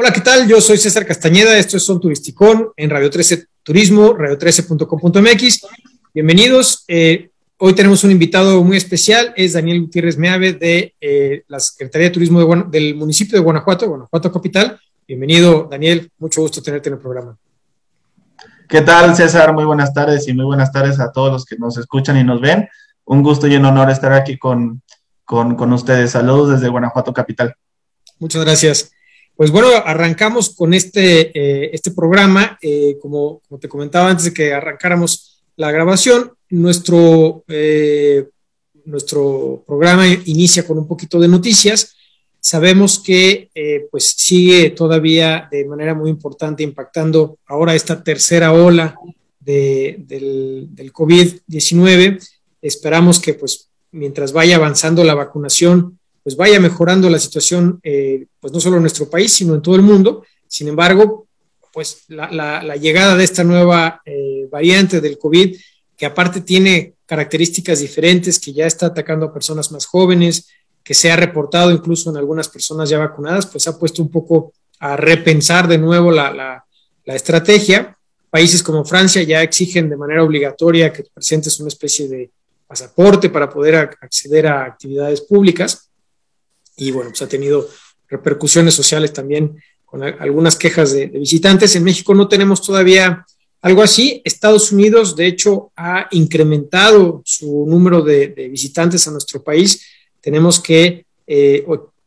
Hola, ¿qué tal? Yo soy César Castañeda, esto es Son Turisticón en Radio 13 Turismo, radio13.com.mx. Bienvenidos. Eh, hoy tenemos un invitado muy especial, es Daniel Gutiérrez Meave de eh, la Secretaría de Turismo del municipio de Guanajuato, Guanajuato Capital. Bienvenido, Daniel, mucho gusto tenerte en el programa. ¿Qué tal, César? Muy buenas tardes y muy buenas tardes a todos los que nos escuchan y nos ven. Un gusto y un honor estar aquí con, con ustedes. Saludos desde Guanajuato Capital. Muchas gracias. Pues bueno, arrancamos con este, eh, este programa. Eh, como, te comentaba antes de que arrancáramos la grabación, nuestro, eh, nuestro programa inicia con un poquito de noticias. Sabemos que pues sigue todavía de manera muy importante impactando ahora esta tercera ola del, del COVID-19. Esperamos que pues mientras vaya avanzando la vacunación, pues vaya mejorando la situación, eh, pues no solo en nuestro país, sino en todo el mundo. Sin embargo, pues la, llegada de esta nueva eh, variante del COVID, que aparte tiene características diferentes, que ya está atacando a personas más jóvenes, que se ha reportado incluso en algunas personas ya vacunadas, pues ha puesto un poco a repensar de nuevo la, la estrategia. Países como Francia ya exigen de manera obligatoria que presentes una especie de pasaporte para poder acceder a actividades públicas y bueno, pues ha tenido repercusiones sociales también con algunas quejas de, visitantes. En México no tenemos todavía algo así. Estados Unidos, de hecho, ha incrementado su número de, visitantes a nuestro país. Tenemos que, eh,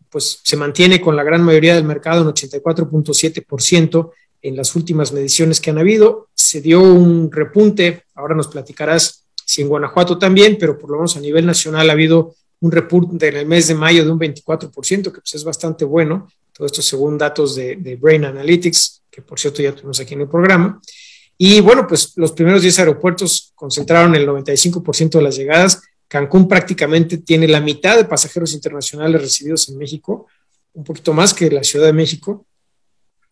pues se mantiene con la gran mayoría del mercado en 84.7% en las últimas mediciones que han habido. Se dio un repunte, ahora nos platicarás si en Guanajuato también, pero por lo menos a nivel nacional ha habido un repunte en el mes de mayo de un 24%, que pues es bastante bueno. Todo esto según datos de, Brain Analytics, que por cierto ya tuvimos aquí en el programa. Y bueno, pues los primeros 10 aeropuertos concentraron el 95% de las llegadas. Cancún prácticamente tiene la mitad de pasajeros internacionales recibidos en México, un poquito más que la Ciudad de México.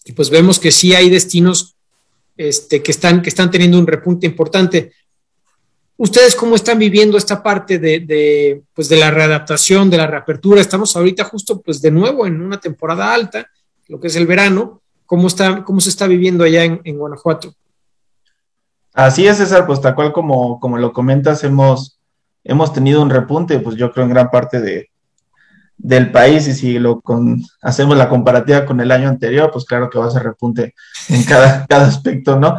Y pues vemos que sí hay destinos este, que, están, que están teniendo un repunte importante. ¿Ustedes cómo están viviendo esta parte de, pues de la readaptación, de la reapertura? Estamos ahorita justo pues de nuevo en una temporada alta, lo que es el verano. ¿Cómo, está, cómo se está viviendo allá en, Guanajuato? Así es, César, pues tal cual como, como lo comentas, hemos, hemos tenido un repunte, pues yo creo en gran parte de, del país y si lo hacemos la comparativa con el año anterior, pues claro que va a ser repunte en cada, cada aspecto, ¿no?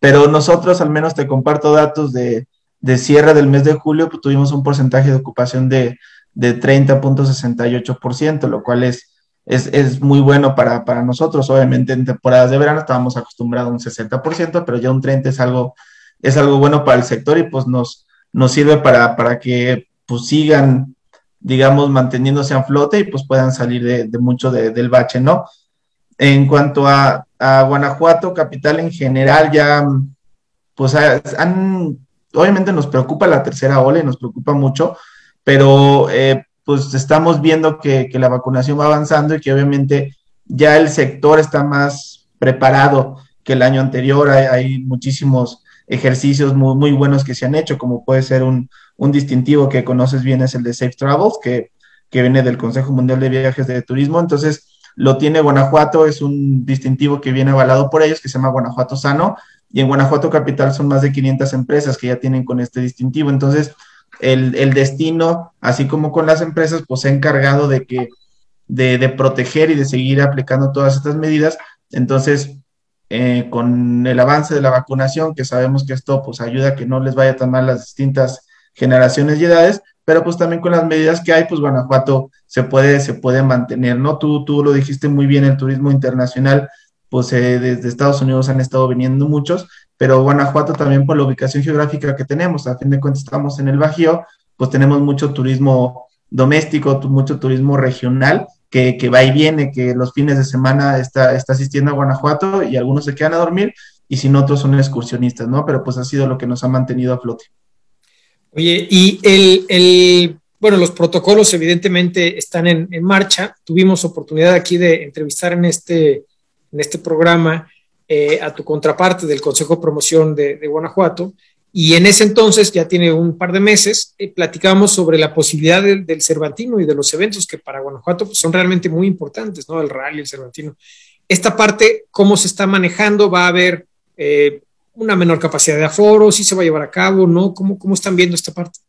Pero nosotros al menos te comparto datos de, de cierre del mes de julio, pues, tuvimos un porcentaje de ocupación de, de 30.68%, lo cual es, es, muy bueno para, nosotros. Obviamente en temporadas de verano estábamos acostumbrados a un 60%, pero ya un 30% es algo, es algo bueno para el sector y pues nos, nos sirve para, para que pues sigan, digamos, manteniéndose a flote y pues puedan salir de, mucho del bache, ¿no? En cuanto a, a Guanajuato, capital en general, ya pues han obviamente nos preocupa la tercera ola y nos preocupa mucho, pero eh, pues estamos viendo que, la vacunación va avanzando y que obviamente ya el sector está más preparado que el año anterior. Hay, muchísimos ejercicios muy, buenos que se han hecho, como puede ser un, distintivo que conoces bien, es el de Safe Travels, que, que viene del Consejo Mundial de Viajes de Turismo. Entonces, lo tiene Guanajuato, es un distintivo que viene avalado por ellos, que se llama Guanajuato Sano, y en Guanajuato Capital son más de 500 empresas que ya tienen con este distintivo. Entonces, el, destino, así como con las empresas, pues se ha encargado de que de, proteger y de seguir aplicando todas estas medidas. Entonces, eh, con el avance de la vacunación, que sabemos que esto pues ayuda a que no les vaya tan mal las distintas generaciones y edades, pero pues también con las medidas que hay, pues Guanajuato se puede, se puede mantener, ¿no? Tú, tú lo dijiste muy bien, el turismo internacional pues eh, desde Estados Unidos han estado viniendo muchos, pero Guanajuato también por la ubicación geográfica que tenemos, a fin de cuentas estamos en el Bajío, pues tenemos mucho turismo doméstico, mucho turismo regional, que, que, va y viene, que los fines de semana está, está asistiendo a Guanajuato y algunos se quedan a dormir y si no, otros son excursionistas, ¿no? Pero pues ha sido lo que nos ha mantenido a flote. Oye, y el, el bueno, los protocolos evidentemente están en, en, marcha. Tuvimos oportunidad aquí de entrevistar en este en este programa eh, a tu contraparte del Consejo de Promoción de, Guanajuato. Y en ese entonces, ya tiene un par de meses, eh, platicamos sobre la posibilidad del Cervantino y de los eventos que para Guanajuato pues, son realmente muy importantes, ¿no? El rally, el Cervantino. esta parte, ¿cómo se está manejando? ¿Va a haber eh, una menor capacidad de aforo? ¿Sí se va a llevar a cabo? ¿No? ¿Cómo, cómo están viendo esta parte?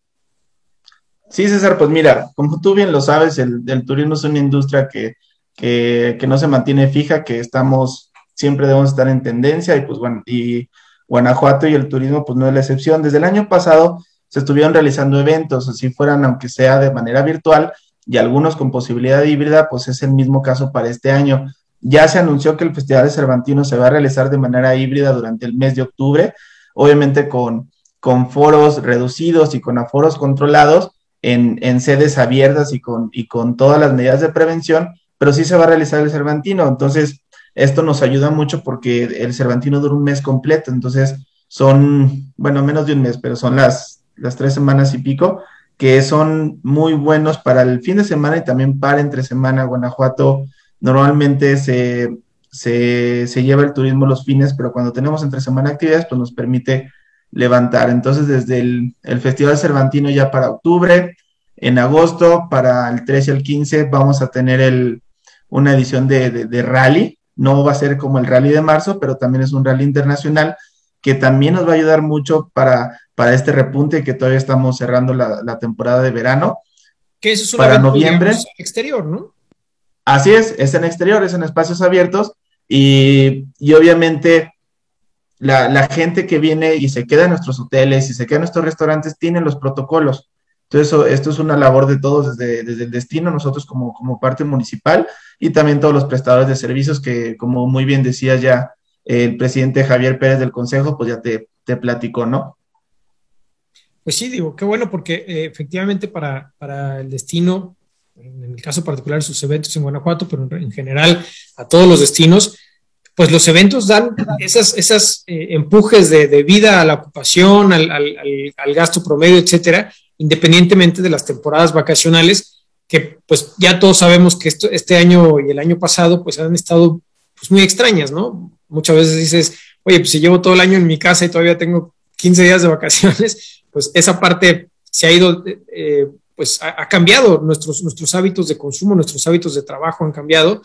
Sí, César, pues mira, como tú bien lo sabes, el, turismo es una industria que, que, no se mantiene fija, que estamos, siempre debemos estar en tendencia y pues bueno, y Guanajuato y el turismo pues no es la excepción. Desde el año pasado se estuvieron realizando eventos, así fueran, aunque sea de manera virtual, y algunos con posibilidad híbrida, pues es el mismo caso para este año. Ya se anunció que el Festival de Cervantino se va a realizar de manera híbrida durante el mes de octubre, obviamente con, con foros reducidos y con aforos controlados, en, sedes abiertas y con, y con todas las medidas de prevención, pero sí se va a realizar el Cervantino. Entonces, esto nos ayuda mucho porque el Cervantino dura un mes completo, entonces son, bueno, menos de un mes, pero son las, las tres semanas y pico, que son muy buenos para el fin de semana y también para entre semana. Guanajuato normalmente se, se, lleva el turismo los fines, pero cuando tenemos entre semana actividades, pues nos permite levantar. Entonces, desde el, Festival Cervantino ya para octubre, en agosto, para el 13 al 15, vamos a tener el, una edición de, rally. No va a ser como el rally de marzo, pero también es un rally internacional que también nos va a ayudar mucho para, para este repunte que todavía estamos cerrando la, temporada de verano. Que eso es para noviembre. exterior, ¿no? Así es, es en exterior, es en espacios abiertos y, y obviamente la, gente que viene y se queda en nuestros hoteles y se queda en nuestros restaurantes tienen los protocolos. Entonces, esto es una labor de todos desde, desde el destino, nosotros como, como, parte municipal y también todos los prestadores de servicios que, como muy bien decía ya el presidente Javier Pérez del Consejo, pues ya te, te platicó, ¿no? Pues sí, digo, qué bueno, porque eh, efectivamente para, para, el destino, en el caso particular sus eventos en Guanajuato, pero en general a todos los destinos, pues los eventos dan esas, esas eh, empujes de, vida a la ocupación, al, gasto promedio, etcétera, independientemente de las temporadas vacacionales, que pues ya todos sabemos que esto, este año y el año pasado pues han estado pues, muy extrañas, ¿no? Muchas veces dices, oye, pues si llevo todo el año en mi casa y todavía tengo 15 días de vacaciones, pues esa parte se ha ido, eh, pues ha, ha, cambiado, nuestros, nuestros hábitos de consumo, nuestros hábitos de trabajo han cambiado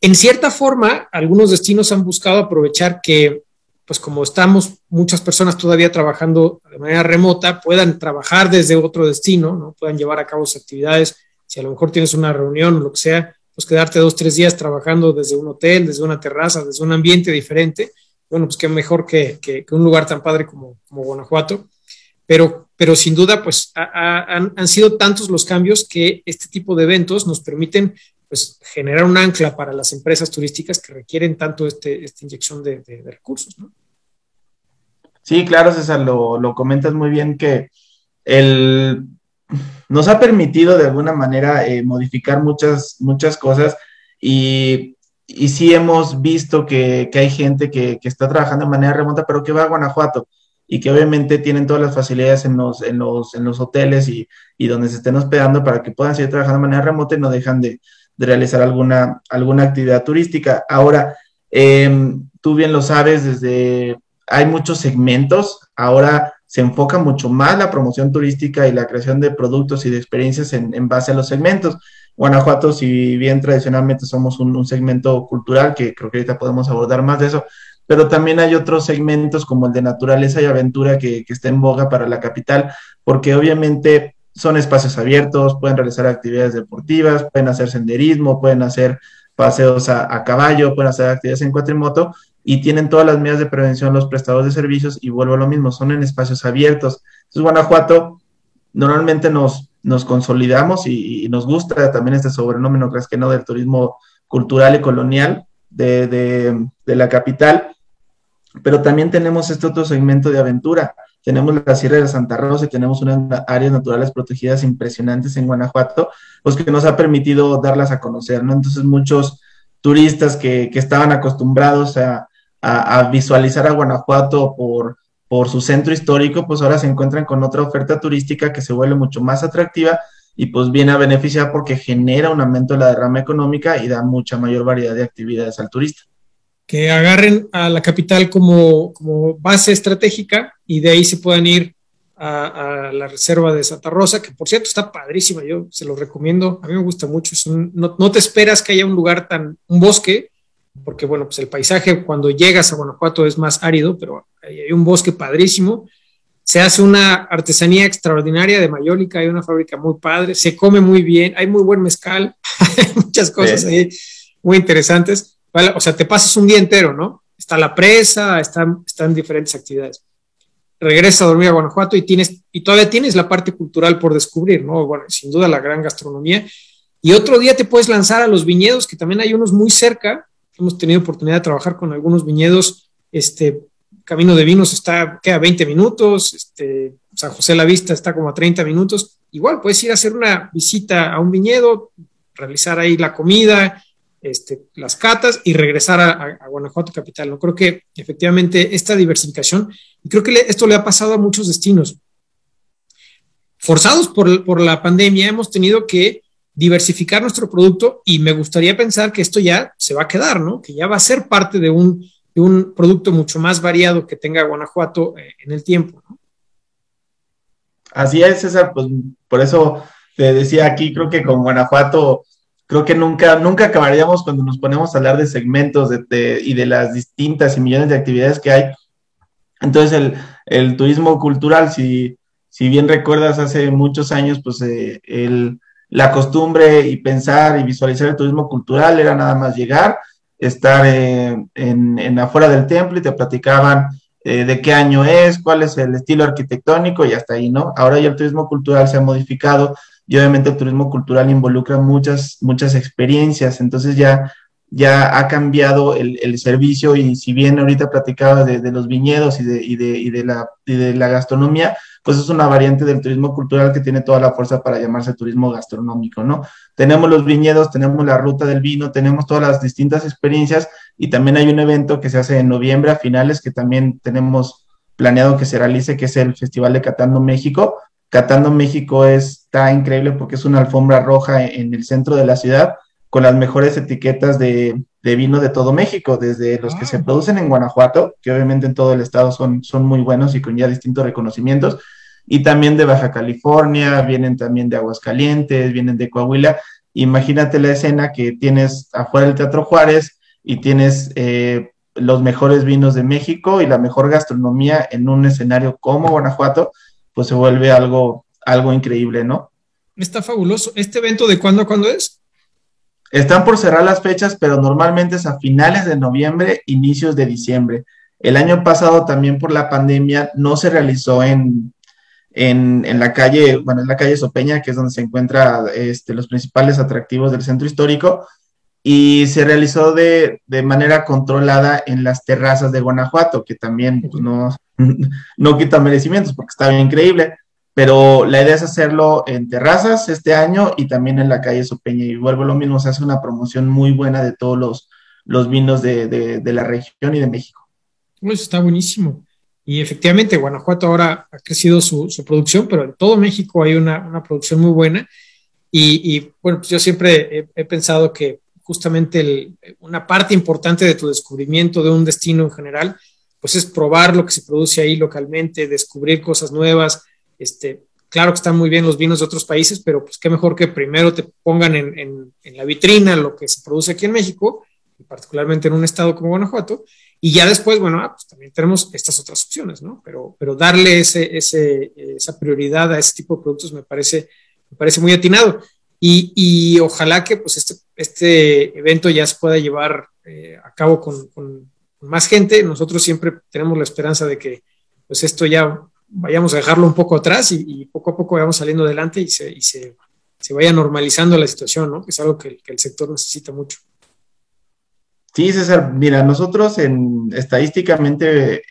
en cierta forma, algunos destinos han buscado aprovechar que, pues como estamos muchas personas todavía trabajando de manera remota, puedan trabajar desde otro destino, ¿no? puedan llevar a cabo sus actividades. Si a lo mejor tienes una reunión o lo que sea, pues quedarte dos, tres días trabajando desde un hotel, desde una terraza, desde un ambiente diferente. Bueno, pues qué mejor que, un lugar tan padre como, como Guanajuato. Pero, pero sin duda, pues han sido tantos los cambios que este tipo de eventos nos permiten pues, generar un ancla para las empresas turísticas que requieren tanto este, esta inyección de, recursos. ¿no? Sí, claro, César, lo, lo, comentas muy bien que el, nos ha permitido de alguna manera eh, modificar muchas, muchas cosas y, y sí hemos visto que, que hay gente que, que, está trabajando de manera remota, pero que va a Guanajuato y que obviamente tienen todas las facilidades en los, en los, en los hoteles y, y donde se estén hospedando para que puedan seguir trabajando de manera remota y no dejan de, de realizar alguna, alguna actividad turística. Ahora, em, tú bien lo sabes, desde hay muchos segmentos, ahora se enfoca mucho más la promoción turística y la creación de productos y de experiencias en, base a los segmentos. Guanajuato, si bien tradicionalmente somos un, segmento cultural, que creo que ahorita podemos abordar más de eso, pero también hay otros segmentos como el de naturaleza y aventura que, que está en boga para la capital, porque obviamente son espacios abiertos, pueden realizar actividades deportivas, pueden hacer senderismo, pueden hacer paseos a, caballo, pueden hacer actividades en cuatrimoto y tienen todas las medidas de prevención los prestadores de servicios y vuelvo a lo mismo, son en espacios abiertos. Entonces, Guanajuato normalmente nos, nos consolidamos y, nos gusta también este sobrenómeno, crees que no, del turismo cultural y colonial de, de la capital, pero también tenemos este otro segmento de aventura tenemos la Sierra de Santa Rosa y tenemos unas áreas naturales protegidas impresionantes en Guanajuato, pues que nos ha permitido darlas a conocer, ¿no? Entonces muchos turistas que, estaban acostumbrados a, visualizar a Guanajuato por, por su centro histórico, pues ahora se encuentran con otra oferta turística que se vuelve mucho más atractiva y pues viene a beneficiar porque genera un aumento de la derrama económica y da mucha mayor variedad de actividades al turista que agarren a la capital como, base estratégica y de ahí se puedan ir a, la reserva de Santa Rosa, que por cierto está padrísima, yo se lo recomiendo, a mí me gusta mucho, no, te esperas que haya un lugar tan, un bosque porque bueno, pues el paisaje cuando llegas a Guanajuato es más árido, pero hay un bosque padrísimo. Se hace una artesanía extraordinaria de mayólica, hay una fábrica muy padre, se come muy bien, hay muy buen mezcal, hay muchas cosas ahí muy interesantes. O sea, te pasas un día entero, ¿no? Está la presa, están, están diferentes actividades. Regresas a dormir a Guanajuato y, tienes, y todavía tienes la parte cultural por descubrir, ¿no? Bueno, sin duda la gran gastronomía. Y otro día te puedes lanzar a los viñedos, que también hay unos muy cerca, hemos tenido oportunidad de trabajar con algunos viñedos. Este Camino de Vinos está, queda 20 minutos, este, San José la Vista está como a 30 minutos. Igual puedes ir a hacer una visita a un viñedo, realizar ahí la comida, este, las catas y regresar a, Guanajuato capital. ¿no? Creo que efectivamente esta diversificación, y creo que esto le ha pasado a muchos destinos. Forzados por, por la pandemia, hemos tenido que diversificar nuestro producto y me gustaría pensar que esto ya se va a quedar, ¿no? Que ya va a ser parte de un, de un producto mucho más variado que tenga Guanajuato eh, en el tiempo. Así es, César, pues por eso te decía aquí, creo que con Guanajuato, creo que nunca, nunca acabaríamos cuando nos ponemos a hablar de segmentos de, y de las distintas y millones de actividades que hay. Entonces, el, el turismo cultural, si, si bien recuerdas hace muchos años, pues eh, el la costumbre y pensar y visualizar el turismo cultural era nada más llegar, estar eh, en, afuera del templo y te platicaban eh, de qué año es, cuál es el estilo arquitectónico y hasta ahí, ¿no? Ahora ya el turismo cultural se ha modificado y obviamente el turismo cultural involucra muchas, muchas experiencias, entonces ya, ya ha cambiado el, servicio y si bien ahorita platicaba de, los viñedos y de, y de, y de, la, y de la gastronomía, pues es una variante del turismo cultural que tiene toda la fuerza para llamarse turismo gastronómico, ¿no? Tenemos los viñedos, tenemos la ruta del vino, tenemos todas las distintas experiencias y también hay un evento que se hace en noviembre a finales que también tenemos planeado que se realice, que es el Festival de Catando México. Catando México está increíble porque es una alfombra roja en el centro de la ciudad con las mejores etiquetas de, vino de todo México, desde los que se ah. producen en Guanajuato, que obviamente en todo el estado son, son muy buenos y con ya distintos reconocimientos, y también de Baja California, vienen también de Aguascalientes, vienen de Coahuila. Imagínate la escena que tienes afuera del Teatro Juárez y tienes eh, los mejores vinos de México y la mejor gastronomía en un escenario como Guanajuato, pues se vuelve algo, algo increíble, ¿no? Está fabuloso. ¿Este evento de cuándo a cuándo es? Están por cerrar las fechas, pero normalmente es a finales de noviembre, inicios de diciembre. El año pasado también por la pandemia no se realizó en, en, en, la calle, bueno, en la calle Sopeña, que es donde se encuentran este, los principales atractivos del centro histórico, y se realizó de, de, manera controlada en las terrazas de Guanajuato, que también pues, no, no quita merecimientos porque está bien increíble, pero la idea es hacerlo en terrazas este año y también en la calle Sopeña, y vuelvo lo mismo, se hace una promoción muy buena de todos los, los vinos de, de, de la región y de México. Pues está buenísimo. Y efectivamente, Guanajuato ahora ha crecido su, producción, pero en todo México hay una, producción muy buena. Y, bueno, pues yo siempre he, pensado que justamente una parte importante de tu descubrimiento de un destino en general, pues es probar lo que se produce ahí localmente, descubrir cosas nuevas. Este, claro que están muy bien los vinos de otros países, pero pues qué mejor que primero te pongan en, en la vitrina lo que se produce aquí en México, y particularmente en un estado como Guanajuato, y ya después, bueno, ah, pues también tenemos estas otras opciones, ¿no? Pero, pero darle ese, ese, esa prioridad a ese tipo de productos me parece, me parece muy atinado. Y, y ojalá que pues este, este evento ya se pueda llevar eh, a cabo con, más gente. Nosotros siempre tenemos la esperanza de que pues esto ya vayamos a dejarlo un poco atrás y, poco a poco vayamos saliendo adelante y se, se, vaya normalizando la situación, ¿no? Es algo que, que el sector necesita mucho. Sí, César, mira, nosotros en, estadísticamente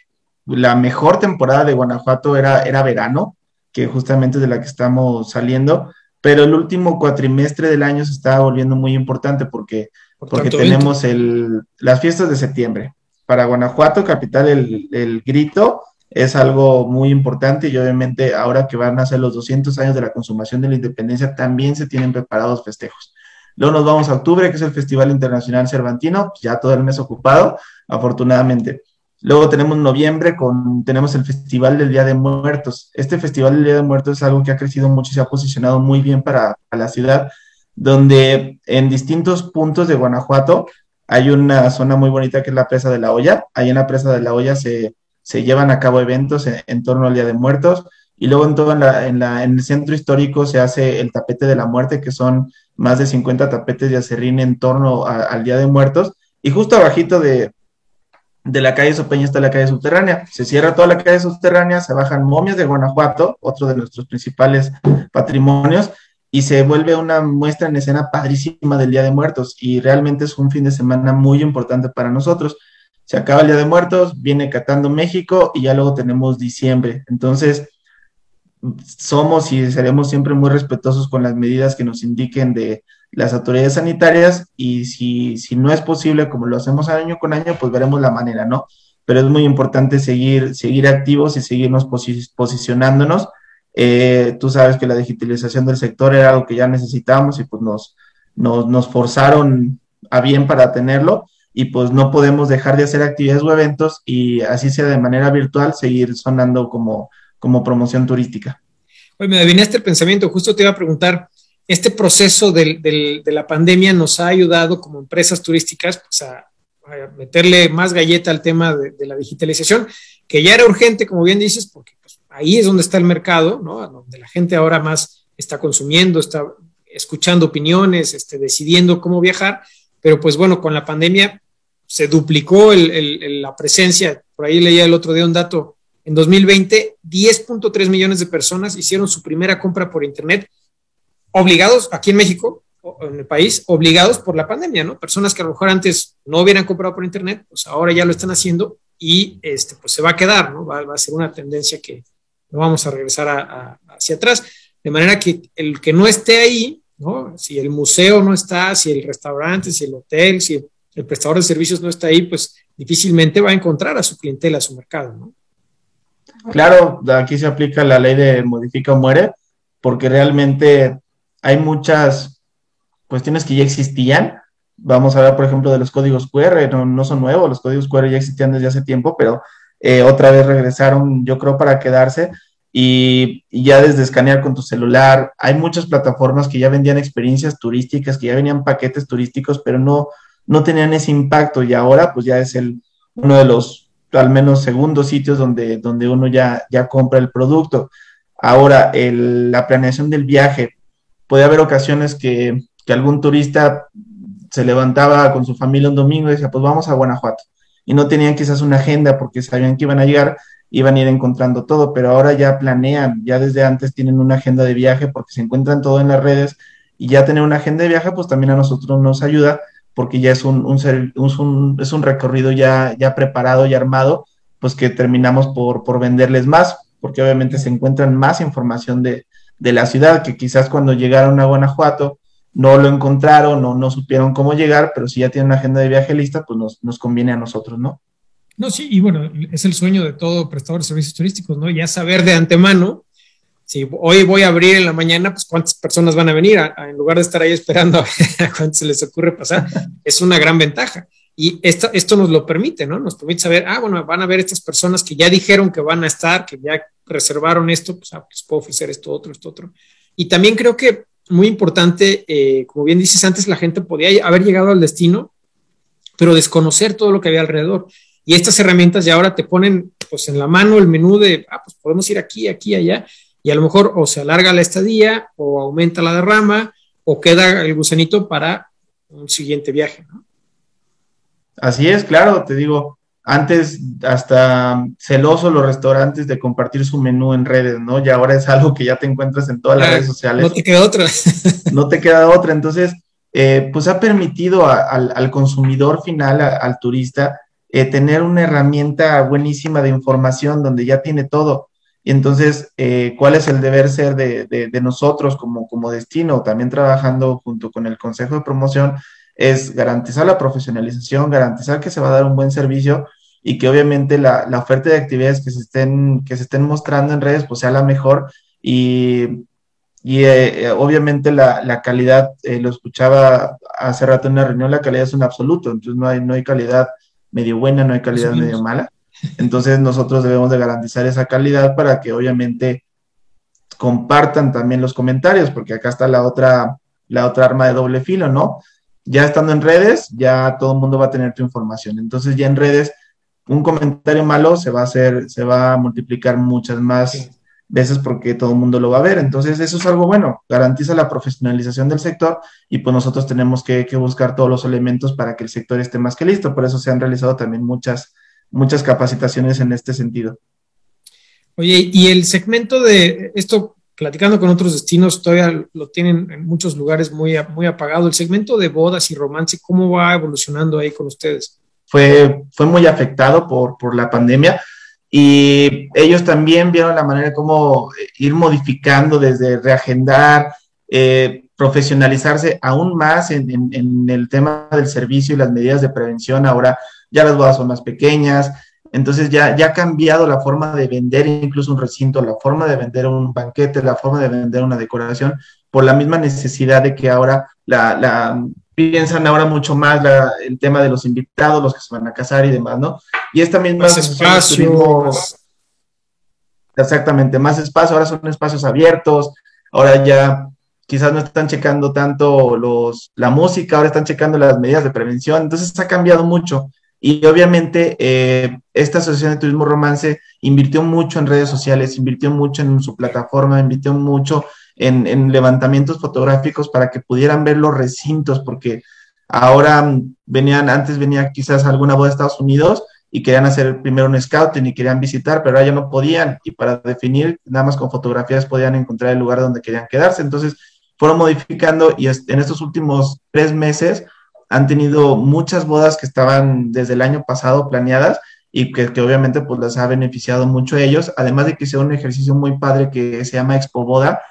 la mejor temporada de Guanajuato era, era verano, que justamente es de la que estamos saliendo, pero el último cuatrimestre del año se está volviendo muy importante porque, porque tenemos el, las fiestas de septiembre. Para Guanajuato, capital, el, el grito es algo muy importante y obviamente ahora que van a ser los 200 años de la consumación de la independencia, también se tienen preparados festejos. Luego nos vamos a octubre, que es el Festival Internacional Cervantino, pues ya todo el mes ocupado, afortunadamente. Luego tenemos noviembre, con, tenemos el Festival del Día de Muertos. Este Festival del Día de Muertos es algo que ha crecido mucho y se ha posicionado muy bien para, la ciudad, donde en distintos puntos de Guanajuato hay una zona muy bonita que es la presa de la olla. Ahí en la presa de la olla se, se llevan a cabo eventos en, torno al Día de Muertos. Y luego en todo en, la, en, el centro histórico se hace el tapete de la muerte, que son más de 50 tapetes de acerrín en torno al Día de Muertos. Y justo abajito de, de la calle Sopeña está la calle subterránea. Se cierra toda la calle subterránea, se bajan momias de Guanajuato, otro de nuestros principales patrimonios, y se vuelve una muestra en escena padrísima del Día de Muertos. Y realmente es un fin de semana muy importante para nosotros. Se acaba el Día de Muertos, viene Catando México y ya luego tenemos diciembre. Entonces, somos y seremos siempre muy respetuosos con las medidas que nos indiquen de las autoridades sanitarias y si, si no es posible, como lo hacemos año con año, pues veremos la manera, ¿no? Pero es muy importante seguir, seguir activos y seguirnos posicionándonos. Eh, tú sabes que la digitalización del sector era algo que ya necesitábamos y pues nos, nos, nos forzaron a bien para tenerlo y pues no podemos dejar de hacer actividades o eventos y así sea de manera virtual seguir sonando como, como promoción turística. Oye, me adivinaste el pensamiento, justo te iba a preguntar, este proceso de la pandemia nos ha ayudado como empresas turísticas pues, a, meterle más galleta al tema de, la digitalización, que ya era urgente, como bien dices, porque pues, ahí es donde está el mercado, ¿no? donde la gente ahora más está consumiendo, está escuchando opiniones, este, decidiendo cómo viajar, pero pues bueno, con la pandemia se duplicó la presencia, por ahí leía el otro día un dato en 2020, 10.3 millones de personas hicieron su primera compra por Internet, obligados aquí en México, en el país, obligados por la pandemia, ¿no? Personas que a lo mejor antes no hubieran comprado por Internet, pues ahora ya lo están haciendo y este, pues se va a quedar, ¿no? Va, a ser una tendencia que no vamos a regresar hacia atrás. De manera que el que no esté ahí, ¿no? Si el museo no está, si el restaurante, si el hotel, si el prestador de servicios no está ahí, pues difícilmente va a encontrar a su clientela, a su mercado, ¿no? Claro, aquí se aplica la ley de modifica o muere, porque realmente hay muchas cuestiones que ya existían. Vamos a ver, por ejemplo, de los códigos QR, no, son nuevos, los códigos QR ya existían desde hace tiempo, pero eh, otra vez regresaron, yo creo, para quedarse. Y, ya desde escanear con tu celular, hay muchas plataformas que ya vendían experiencias turísticas, que ya venían paquetes turísticos, pero no, no tenían ese impacto y ahora pues ya es el, uno de los al menos segundos sitios donde, donde uno ya, ya compra el producto. Ahora, la planeación del viaje. Puede haber ocasiones que, algún turista se levantaba con su familia un domingo y decía, pues vamos a Guanajuato. Y no tenían quizás una agenda porque sabían que iban a llegar, iban a ir encontrando todo, pero ahora ya planean, ya desde antes tienen una agenda de viaje porque se encuentran todo en las redes y ya tener una agenda de viaje pues también a nosotros nos ayuda porque ya es un, un, es un recorrido ya, ya preparado y armado, pues que terminamos por, por venderles más, porque obviamente se encuentran más información de, de, la ciudad, que quizás cuando llegaron a Guanajuato no lo encontraron o no supieron cómo llegar, pero si ya tienen una agenda de viaje lista, pues nos, nos conviene a nosotros, ¿no? No, sí, y bueno, es el sueño de todo prestador de servicios turísticos, ¿no? Ya saber de antemano si hoy voy a abrir en la mañana, pues cuántas personas van a venir, en lugar de estar ahí esperando a, cuánto se les ocurre pasar, es una gran ventaja. Y esto, esto nos lo permite, ¿no? Nos permite saber, ah, bueno, van a ver estas personas que ya dijeron que van a estar, que ya reservaron esto, pues ah, les puedo ofrecer esto, otro, esto, otro. Y también creo que muy importante, eh, como bien dices antes, la gente podía haber llegado al destino, pero desconocer todo lo que había alrededor. Y estas herramientas ya ahora te ponen pues en la mano el menú de, ah, pues podemos ir aquí, aquí, allá, y a lo mejor o se alarga la estadía o aumenta la derrama o queda el gusanito para un siguiente viaje. ¿no? Así es, claro, te digo, antes hasta celoso los restaurantes de compartir su menú en redes, ¿no? Y ahora es algo que ya te encuentras en todas las redes sociales. No te queda otra. no te queda otra. Entonces, eh, pues ha permitido al, consumidor final, al turista, eh, tener una herramienta buenísima de información donde ya tiene todo. Y entonces, eh, ¿cuál es el deber ser de, nosotros como, como destino? También trabajando junto con el Consejo de Promoción, es garantizar la profesionalización, garantizar que se va a dar un buen servicio y que obviamente la, oferta de actividades que se estén, que se estén mostrando en redes pues sea la mejor y, eh, obviamente la, calidad, eh, lo escuchaba hace rato en una reunión, la calidad es un absoluto, entonces no hay, no hay calidad medio buena, no hay calidad medio mala. Entonces nosotros debemos de garantizar esa calidad para que obviamente compartan también los comentarios, porque acá está la otra, la otra arma de doble filo, ¿no? Ya estando en redes, ya todo el mundo va a tener tu información. Entonces ya en redes, un comentario malo se va a hacer, se va a multiplicar muchas más veces porque todo el mundo lo va a ver. Entonces eso es algo bueno, garantiza la profesionalización del sector y pues nosotros tenemos que, que buscar todos los elementos para que el sector esté más que listo. Por eso se han realizado también muchas, muchas capacitaciones en este sentido. Oye, y el segmento de esto platicando con otros destinos, todavía lo tienen en muchos lugares muy, muy apagado. El segmento de bodas y romance, ¿cómo va evolucionando ahí con ustedes? Fue, fue muy afectado por, por la pandemia y ellos también vieron la manera de cómo ir modificando desde reagendar, eh, profesionalizarse aún más en, en, el tema del servicio y las medidas de prevención. Ahora ya las bodas son más pequeñas, entonces ya, ya ha cambiado la forma de vender incluso un recinto, la forma de vender un banquete, la forma de vender una decoración, por la misma necesidad de que ahora la, la piensan ahora mucho más el tema de los invitados, los que se van a casar y demás, ¿no? Y esta misma... Más espacio. exactamente, más espacio, ahora son espacios abiertos, ahora ya quizás no están checando tanto los, la música, ahora están checando las medidas de prevención, entonces ha cambiado mucho. Y obviamente eh, esta Asociación de Turismo Romance invirtió mucho en redes sociales, invirtió mucho en su plataforma, invirtió mucho en, levantamientos fotográficos para que pudieran ver los recintos, porque ahora venían, antes venía quizás alguna boda de Estados Unidos y querían hacer primero un scouting y querían visitar, pero ahora ya no podían y para definir, nada más con fotografías podían encontrar el lugar donde querían quedarse. Entonces fueron modificando y en estos últimos tres meses han tenido muchas bodas que estaban desde el año pasado planeadas y que, obviamente pues les ha beneficiado mucho a ellos, además de que sea un ejercicio muy padre que se llama Expo Boda,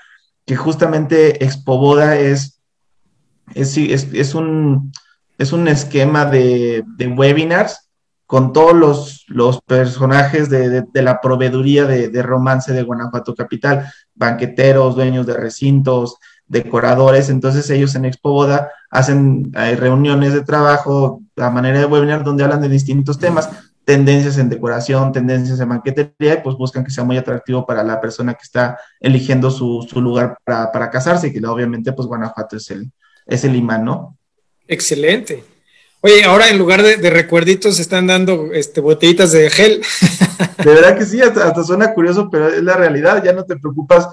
que justamente Expo Boda es, es, un, es un esquema de, webinars con todos los, los personajes de, de, la proveeduría de romance de Guanajuato Capital, banqueteros, dueños de recintos, decoradores, entonces ellos en Expo Boda hacen reuniones de trabajo a manera de webinar donde hablan de distintos temas, tendencias en decoración, tendencias en banquetería, y pues buscan que sea muy atractivo para la persona que está eligiendo su, lugar para, casarse, que obviamente pues Guanajuato es el, es el imán, ¿no? Excelente. Oye, ahora en lugar de, recuerditos están dando este, botellitas de gel. De verdad que sí, hasta, hasta, suena curioso, pero es la realidad, ya no te preocupas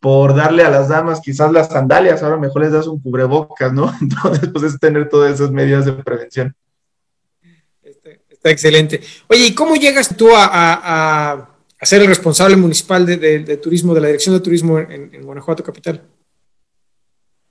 por darle a las damas quizás las sandalias, ahora mejor les das un cubrebocas, ¿no? Entonces, pues es tener todas esas medidas de prevención. Está, excelente. Oye, ¿y cómo llegas tú a, ser el responsable municipal de, turismo, de la Dirección de Turismo en, Guanajuato Capital?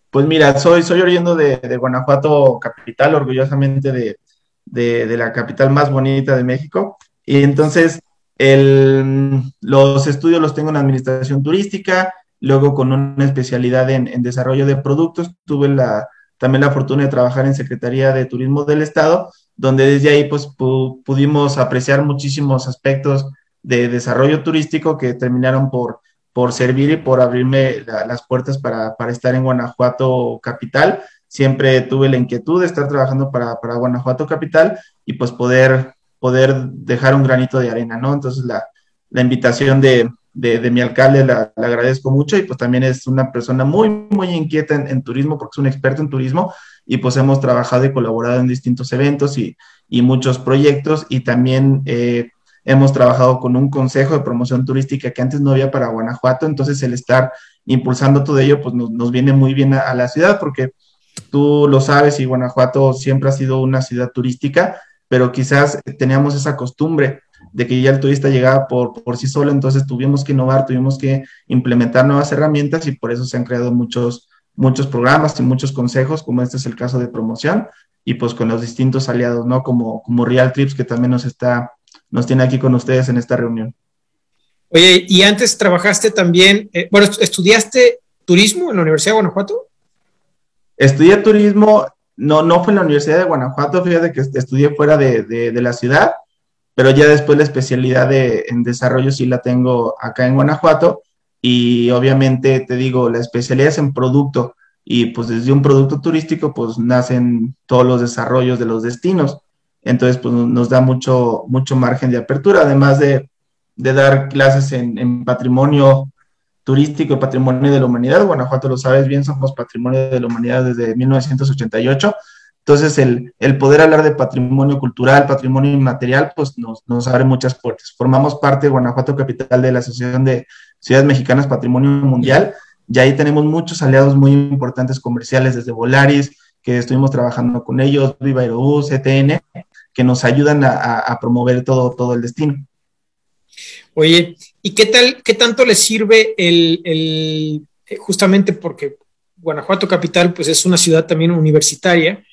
Pues mira, soy, soy oriundo de, Guanajuato Capital, orgullosamente de, de, la capital más bonita de México. Y entonces, el, los estudios los tengo en administración turística, luego con una especialidad en, desarrollo de productos. Tuve la, también la fortuna de trabajar en Secretaría de Turismo del Estado, donde desde ahí pues pudimos apreciar muchísimos aspectos de desarrollo turístico que terminaron por, por servir y por abrirme las puertas para, para, estar en Guanajuato Capital. Siempre tuve la inquietud de estar trabajando para, para Guanajuato Capital y pues poder, poder dejar un granito de arena, ¿no? Entonces la, la invitación de, de, mi alcalde la, agradezco mucho y pues también es una persona muy, muy inquieta en, turismo porque es un experto en turismo y pues hemos trabajado y colaborado en distintos eventos y, y muchos proyectos y también eh, hemos trabajado con un consejo de promoción turística que antes no había para Guanajuato, entonces el estar impulsando todo ello pues nos, nos viene muy bien a, a la ciudad porque tú lo sabes y Guanajuato siempre ha sido una ciudad turística, pero quizás teníamos esa costumbre de que ya el turista llegaba por, por sí solo, entonces tuvimos que innovar, tuvimos que implementar nuevas herramientas y por eso se han creado muchos, muchos programas y muchos consejos, como este es el caso de promoción, y pues con los distintos aliados, ¿no? Como, como Real Trips, que también nos está, nos tiene aquí con ustedes en esta reunión. Oye, y antes trabajaste también, eh, bueno, ¿estudiaste turismo en la Universidad de Guanajuato? Estudié turismo, no, no fue en la Universidad de Guanajuato, fíjate que estudié fuera de, de, de la ciudad, pero ya después la especialidad de, en desarrollo sí la tengo acá en Guanajuato y obviamente te digo, la especialidad es en producto y pues desde un producto turístico pues nacen todos los desarrollos de los destinos. Entonces pues nos da mucho, mucho margen de apertura, además de, de dar clases en, en, patrimonio turístico y patrimonio de la humanidad. Guanajuato lo sabes bien, somos patrimonio de la humanidad desde 1988 Entonces, el, el, poder hablar de patrimonio cultural, patrimonio inmaterial, pues nos, abre muchas puertas. Formamos parte de Guanajuato Capital de la Asociación de Ciudades Mexicanas Patrimonio Mundial, y ahí tenemos muchos aliados muy importantes comerciales, desde Volaris, que estuvimos trabajando con ellos, Viva Aerobús, CTN, que nos ayudan a, promover todo, todo el destino. Oye, ¿y qué tal, qué tanto les sirve el, el justamente porque Guanajuato Capital, pues es una ciudad también universitaria,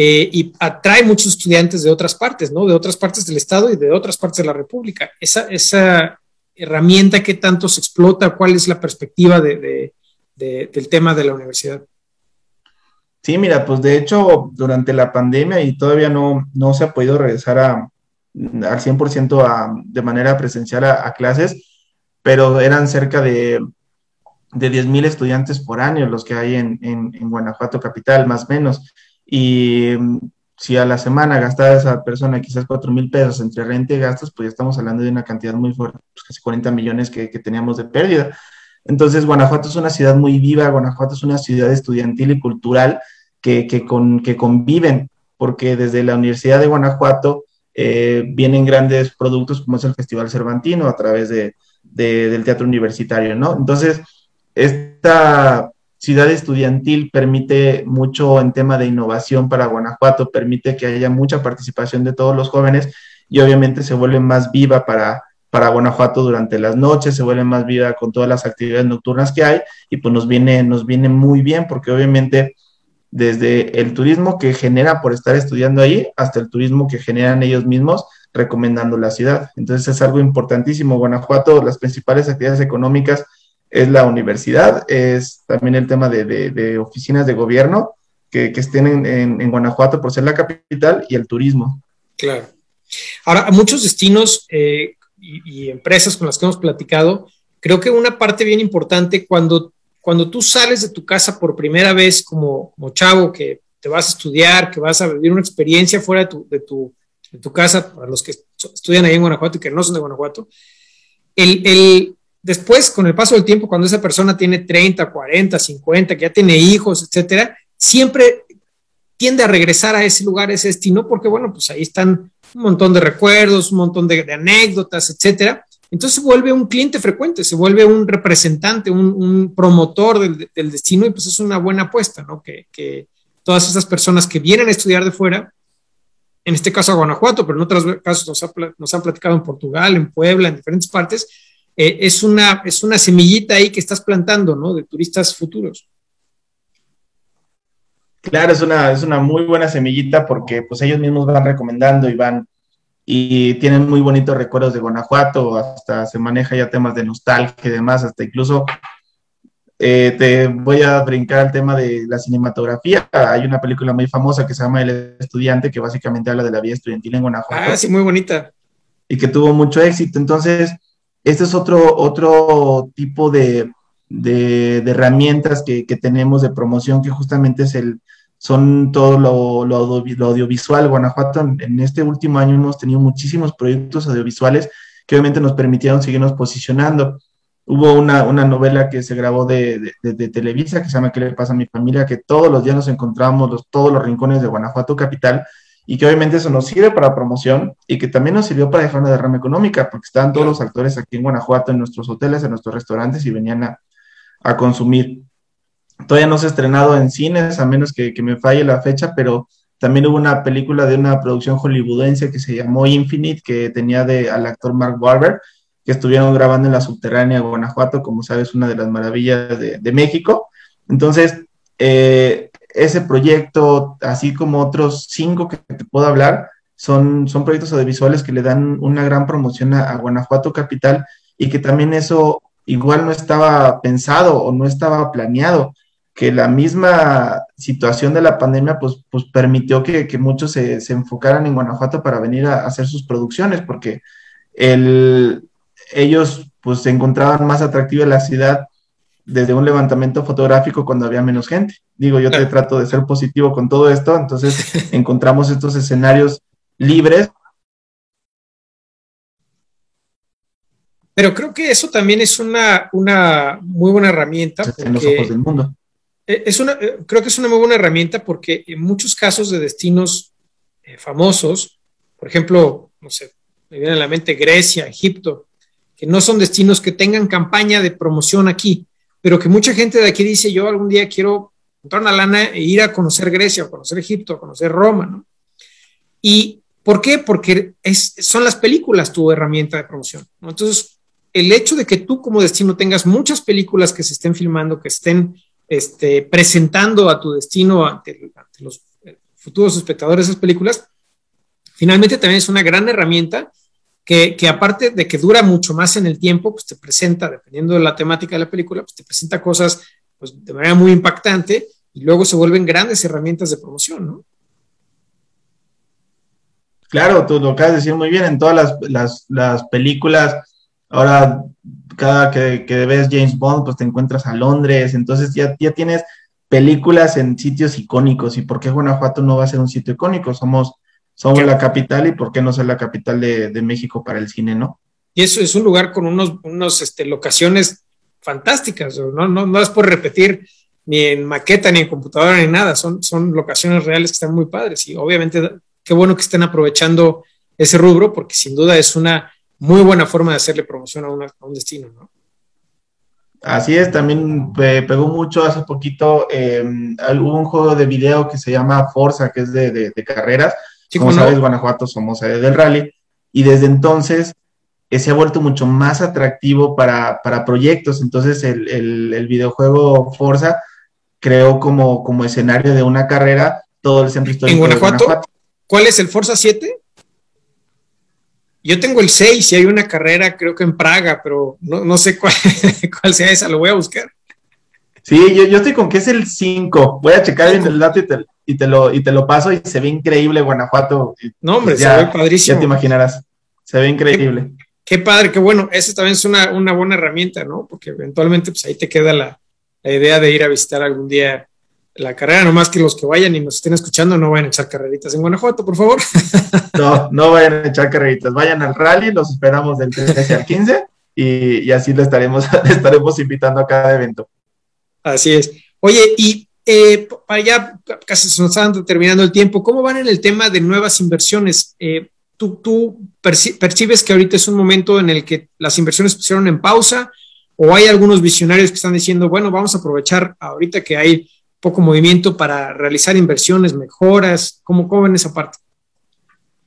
eh, y atrae muchos estudiantes de otras partes, ¿no? De otras partes del Estado y de otras partes de la República. Esa, esa herramienta, ¿qué tanto se explota? ¿Cuál es la perspectiva de, del tema de la universidad? Sí, mira, pues de hecho, durante la pandemia y todavía no, no se ha podido regresar a, al 100% a, de manera presencial a, clases, pero eran cerca de, de 10.000 estudiantes por año los que hay en, en, en Guanajuato Capital, más o menos. Y mm, si a la semana gastaba esa persona quizás 4 mil pesos entre renta y gastos, pues ya estamos hablando de una cantidad muy fuerte, pues casi 40 millones que, que teníamos de pérdida. Entonces, Guanajuato es una ciudad muy viva, Guanajuato es una ciudad estudiantil y cultural que, que, con, que conviven, porque desde la Universidad de Guanajuato eh, vienen grandes productos como es el Festival Cervantino a través de, de, del teatro universitario, ¿no? Entonces, esta ciudad estudiantil permite mucho en tema de innovación para Guanajuato, permite que haya mucha participación de todos los jóvenes y obviamente se vuelve más viva para, para Guanajuato durante las noches, se vuelve más viva con todas las actividades nocturnas que hay y pues nos viene, nos viene muy bien porque obviamente desde el turismo que genera por estar estudiando ahí hasta el turismo que generan ellos mismos recomendando la ciudad. Entonces es algo importantísimo. Guanajuato, las principales actividades económicas es la universidad, es también el tema de, de, oficinas de gobierno que, que estén en, en, Guanajuato por ser la capital y el turismo. Claro. Ahora, muchos destinos eh, y, empresas con las que hemos platicado, creo que una parte bien importante cuando, cuando tú sales de tu casa por primera vez como, como chavo, que te vas a estudiar, que vas a vivir una experiencia fuera de tu, de tu, de tu casa, para los que estudian ahí en Guanajuato y que no son de Guanajuato, el, el, Después, con el paso del tiempo, cuando esa persona tiene 30, 40, 50, que ya tiene hijos, etcétera, siempre tiende a regresar a ese lugar, a ese destino, porque bueno, pues ahí están un montón de recuerdos, un montón de, anécdotas, etcétera. Entonces se vuelve un cliente frecuente, se vuelve un representante, un, promotor del, del, destino y pues es una buena apuesta, ¿no? Que, que, todas esas personas que vienen a estudiar de fuera, en este caso a Guanajuato, pero en otros casos nos, ha, nos han platicado en Portugal, en Puebla, en diferentes partes, eh, es, una, es una semillita ahí que estás plantando, ¿no? De turistas futuros. Claro, es una, es una muy buena semillita porque pues ellos mismos van recomendando y van y tienen muy bonitos recuerdos de Guanajuato, hasta se maneja ya temas de nostalgia y demás, hasta incluso eh, te voy a brincar al tema de la cinematografía. Hay una película muy famosa que se llama El Estudiante, que básicamente habla de la vida estudiantil en Guanajuato. Ah, sí, muy bonita. Y que tuvo mucho éxito. Entonces, este es otro, otro tipo de, de, herramientas que, que, tenemos de promoción que justamente es el, son todo lo, lo, audiovisual. Guanajuato, en, este último año hemos tenido muchísimos proyectos audiovisuales que obviamente nos permitieron seguirnos posicionando. Hubo una, una novela que se grabó de, de, de, Televisa que se llama ¿Qué le pasa a mi familia? que todos los días nos encontramos los, todos los rincones de Guanajuato Capital y que obviamente eso nos sirve para promoción y que también nos sirvió para dejar una derrama económica, porque estaban todos los actores aquí en Guanajuato, en nuestros hoteles, en nuestros restaurantes y venían a, a consumir. Todavía no se ha estrenado en cines, a menos que, que, me falle la fecha, pero también hubo una película de una producción hollywoodense que se llamó Infinite, que tenía de, al actor Mark Wahlberg, que estuvieron grabando en la subterránea Guanajuato, como sabes, una de las maravillas de, de México. Entonces, eh, ese proyecto, así como otros cinco que te puedo hablar, son, son proyectos audiovisuales que le dan una gran promoción a, Guanajuato Capital y que también eso igual no estaba pensado o no estaba planeado, que la misma situación de la pandemia pues, pues permitió que, que muchos se, se, enfocaran en Guanajuato para venir a, a hacer sus producciones, porque el, ellos pues se encontraban más atractiva la ciudad desde un levantamiento fotográfico cuando había menos gente. Digo, yo te trato de ser positivo con todo esto, entonces encontramos estos escenarios libres. Pero creo que eso también es una, una muy buena herramienta. En los ojos del mundo. Eh, es una, eh, creo que es una muy buena herramienta porque en muchos casos de destinos eh, famosos, por ejemplo, no sé, me viene a la mente Grecia, Egipto, que no son destinos que tengan campaña de promoción aquí, pero que mucha gente de aquí dice, yo algún día quiero encontrar una lana e ir a conocer Grecia, o conocer Egipto, a conocer Roma, ¿no? ¿Y por qué? Porque es, son las películas tu herramienta de promoción. Entonces, el hecho de que tú como destino tengas muchas películas que se estén filmando, que estén este, presentando a tu destino ante, los eh, futuros espectadores de esas películas, finalmente también es una gran herramienta que, que, aparte de que dura mucho más en el tiempo, pues te presenta, dependiendo de la temática de la película, pues te presenta cosas pues, de manera muy impactante y luego se vuelven grandes herramientas de promoción, ¿no? Claro, tú lo acabas de decir muy bien, en todas las, las, las películas Ahora, cada que, que, ves James Bond, pues te encuentras a Londres, entonces ya, ya tienes películas en sitios icónicos. ¿Y por qué Guanajuato no va a ser un sitio icónico? Somos, somos la capital y por qué no ser la capital de, de México para el cine, ¿no? Y eso es un lugar con unos, unos este, locaciones fantásticas, ¿no? No, no es por repetir ni en maqueta, ni en computadora, ni nada, son, son locaciones reales que están muy padres y obviamente qué bueno que estén aprovechando ese rubro porque sin duda es una muy buena forma de hacerle promoción a, un destino, ¿no? Así es, también pegó mucho hace poquito, eh, hubo un juego de video que se llama Forza, que es de, carreras. Como sabes, Guanajuato somos sede del rally, y desde entonces eh, se ha vuelto mucho más atractivo para, proyectos. Entonces, el, videojuego Forza creó como, como escenario de una carrera todo el centro histórico. ¿En Guanajuato? ¿Cuál es el Forza 7? Yo tengo el 6 y hay una carrera, creo que en Praga, pero no, sé cuál, cuál, sea esa, lo voy a buscar. Sí, yo, yo estoy con que es el 5. Voy a checar en el dato y te, lo, y te lo paso y se ve increíble Guanajuato. No, hombre, pues se ve padrísimo. Ya te imaginarás. Se ve increíble. Qué, padre, qué bueno. Esa también es una, una, buena herramienta, ¿no? Porque eventualmente pues ahí te queda la, la idea de ir a visitar algún día la carrera, nomás que los que vayan y nos estén escuchando no vayan a echar carreritas en Guanajuato, por favor. No, no vayan a echar carreritas, vayan al rally, los esperamos del 13 al 15 y, así le estaremos, estaremos invitando a cada evento. Así es. Oye, y eh, para ya casi se nos está terminando el tiempo, ¿cómo van en el tema de nuevas inversiones? Eh, ¿tú, ¿Tú percibes que ahorita es un momento en el que las inversiones pusieron en pausa o hay algunos visionarios que están diciendo, bueno, vamos a aprovechar ahorita que hay poco movimiento para realizar inversiones, mejoras? ¿Cómo, cómo ven esa parte?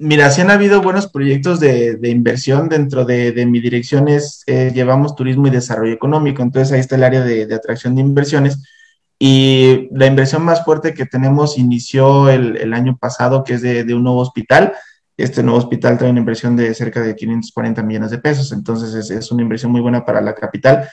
Mira, sí han habido buenos proyectos de, inversión dentro de, mi dirección, es, eh, llevamos turismo y desarrollo económico, entonces ahí está el área de, atracción de inversiones. Y la inversión más fuerte que tenemos inició el, año pasado, que es de, un nuevo hospital. Este nuevo hospital trae una inversión de cerca de 540 millones de pesos, entonces es, una inversión muy buena para la capital.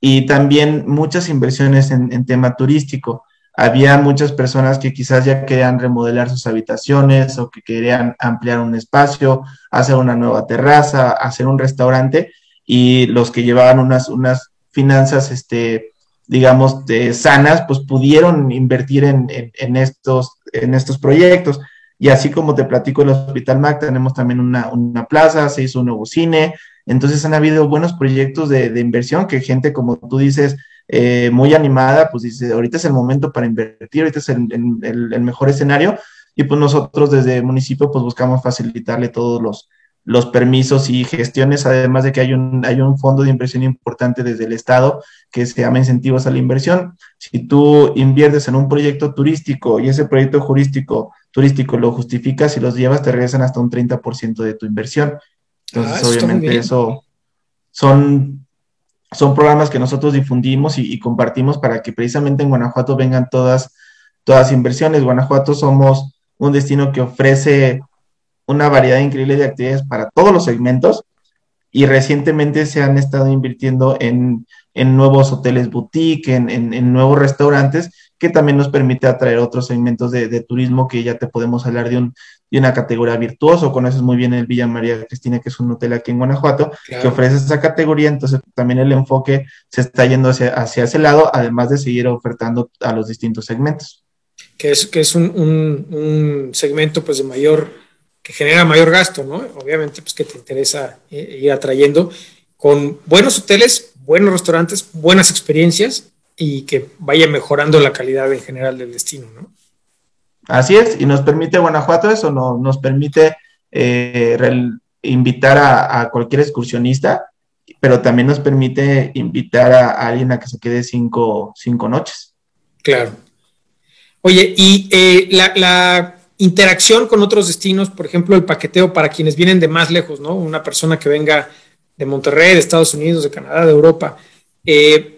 Y también muchas inversiones en tema turístico había muchas personas que quizás ya querían remodelar sus habitaciones o que querían ampliar un espacio, hacer una nueva terraza, hacer un restaurante y los que llevaban unas, unas finanzas, este, digamos, de sanas, pues pudieron invertir en, en, estos, en estos proyectos. Y así como te platico el Hospital MAC, tenemos también una, una plaza, se hizo un nuevo cine. Entonces han habido buenos proyectos de, de inversión que gente, como tú dices, eh, muy animada, pues dice, ahorita es el momento para invertir, ahorita es el, mejor escenario y pues nosotros desde el municipio pues buscamos facilitarle todos los, los permisos y gestiones, además de que hay un, hay un fondo de inversión importante desde el Estado que se llama incentivos a la inversión. Si tú inviertes en un proyecto turístico y ese proyecto turístico, turístico lo justificas y los llevas, te regresan hasta un 30% de tu inversión. Entonces, ah, obviamente eso son son programas que nosotros difundimos y, compartimos para que precisamente en Guanajuato vengan todas, todas inversiones. Guanajuato somos un destino que ofrece una variedad increíble de actividades para todos los segmentos y recientemente se han estado invirtiendo en, nuevos hoteles boutique, en, nuevos restaurantes, que también nos permite atraer otros segmentos de, turismo que ya te podemos hablar de un, y una categoría virtuoso. Conoces muy bien el Villa María Cristina, que es un hotel aquí en Guanajuato, que ofrece esa categoría. Entonces, también el enfoque se está yendo hacia, hacia ese lado, además de seguir ofertando a los distintos segmentos. Que es, que es un, un, segmento pues de mayor, que genera mayor gasto, ¿no? Obviamente, pues que te interesa eh, ir atrayendo con buenos hoteles, buenos restaurantes, buenas experiencias y que vaya mejorando la calidad en general del destino, ¿no? Así es, y nos permite Guanajuato eso, no, nos permite eh, invitar a, cualquier excursionista, pero también nos permite invitar a, alguien a que se quede cinco, cinco noches. Claro. Oye, y eh, la, interacción con otros destinos, por ejemplo, el paqueteo para quienes vienen de más lejos, ¿no? Una persona que venga de Monterrey, de Estados Unidos, de Canadá, de Europa. Eh,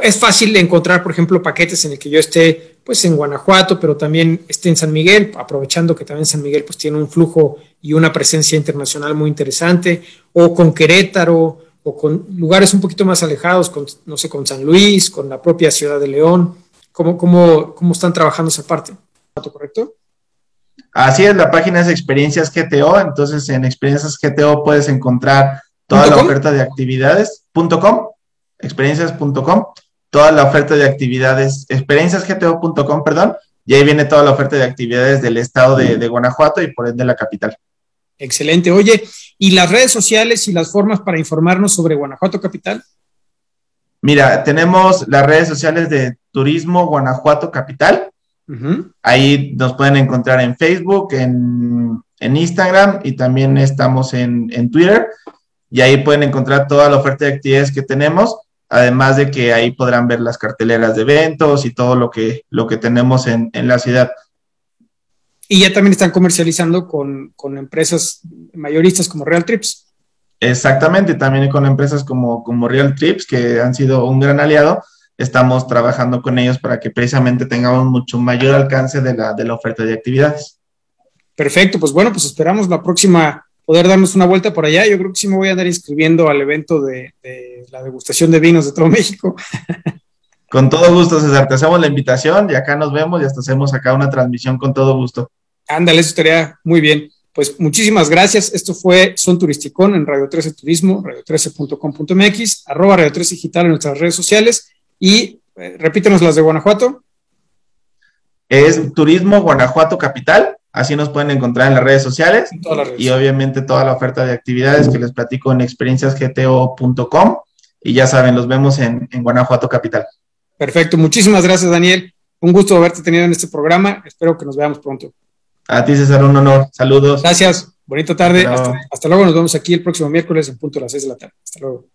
es fácil encontrar, por ejemplo, paquetes en el que yo esté pues en Guanajuato, pero también esté en San Miguel, aprovechando que también San Miguel pues tiene un flujo y una presencia internacional muy interesante, o con Querétaro, o con lugares un poquito más alejados, con, no sé, con San Luis, con la propia ciudad de León. ¿Cómo, cómo, cómo están trabajando esa parte? ¿Correcto? Así es, la página es Experiencias GTO, entonces en Experiencias GTO puedes encontrar toda la oferta de actividades.com, experiencias.com toda la oferta de actividades, experienciasgto.com, perdón, y ahí viene toda la oferta de actividades del estado de, Guanajuato y por ende la capital. Excelente. Oye, ¿y las redes sociales y las formas para informarnos sobre Guanajuato Capital? Mira, tenemos las redes sociales de Turismo Guanajuato Capital. Ahí nos pueden encontrar en Facebook, en, Instagram y también estamos en, en Twitter. Y ahí pueden encontrar toda la oferta de actividades que tenemos además de que ahí podrán ver las carteleras de eventos y todo lo que, lo que tenemos en, la ciudad. Y ya también están comercializando con, empresas mayoristas como Real Trips. Exactamente, también con empresas como, como Real Trips, que han sido un gran aliado. Estamos trabajando con ellos para que precisamente tengamos mucho mayor alcance de la, de la oferta de actividades. Perfecto, pues bueno, pues esperamos la próxima poder darnos una vuelta por allá. Yo creo que sí me voy a andar inscribiendo al evento de, la degustación de vinos de todo México. Con todo gusto, César. Te hacemos la invitación y acá nos vemos y hasta hacemos acá una transmisión con todo gusto. Ándale, eso estaría muy bien. Pues muchísimas gracias. Esto fue Son Turisticón en Radio 13 Turismo, radio13.com.mx, arroba Radio 13 Digital en nuestras redes sociales y eh, repítenos las de Guanajuato. Es Turismo Guanajuato Capital Así nos pueden encontrar en las redes sociales y obviamente toda la oferta de actividades que les platico en experienciasgto.com y ya saben, los vemos en, Guanajuato Capital. Perfecto, muchísimas gracias Daniel. Un gusto haberte tenido en este programa. Espero que nos veamos pronto. A ti César, un honor. Saludos. Gracias. Bonita tarde. Hasta, hasta, luego. Nos vemos aquí el próximo miércoles en punto a las 6 de la tarde. Hasta luego.